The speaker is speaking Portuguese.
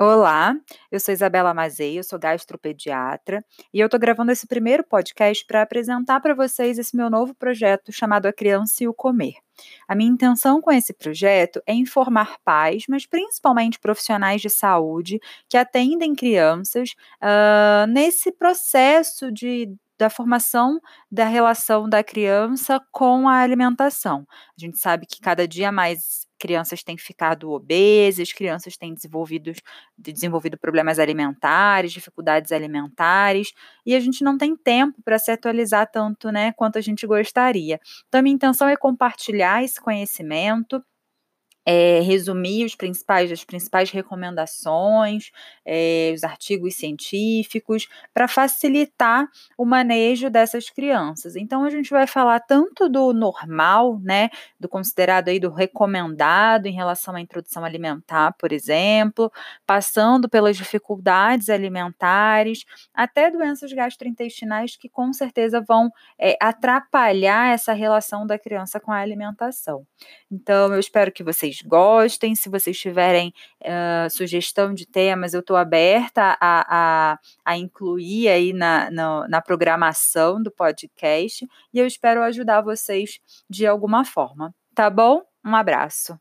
Olá, eu sou Isabela Mazei, eu sou gastropediatra e eu estou gravando esse primeiro podcast para apresentar para vocês esse meu novo projeto chamado A Criança e o Comer. A minha intenção com esse projeto é informar pais, mas principalmente profissionais de saúde que atendem crianças uh, nesse processo de da formação da relação da criança com a alimentação. A gente sabe que cada dia mais crianças têm ficado obesas, crianças têm desenvolvido, desenvolvido problemas alimentares, dificuldades alimentares, e a gente não tem tempo para se atualizar tanto, né, quanto a gente gostaria. Então, a minha intenção é compartilhar esse conhecimento é, resumir os principais, as principais recomendações, é, os artigos científicos, para facilitar o manejo dessas crianças. Então, a gente vai falar tanto do normal, né, do considerado aí do recomendado em relação à introdução alimentar, por exemplo, passando pelas dificuldades alimentares, até doenças gastrointestinais que com certeza vão é, atrapalhar essa relação da criança com a alimentação. Então, eu espero que vocês gostem. Se vocês tiverem uh, sugestão de temas, eu estou aberta a, a, a, incluir aí na, na, na programação do podcast e eu espero ajudar vocês de alguma forma. Tá bom? Um abraço.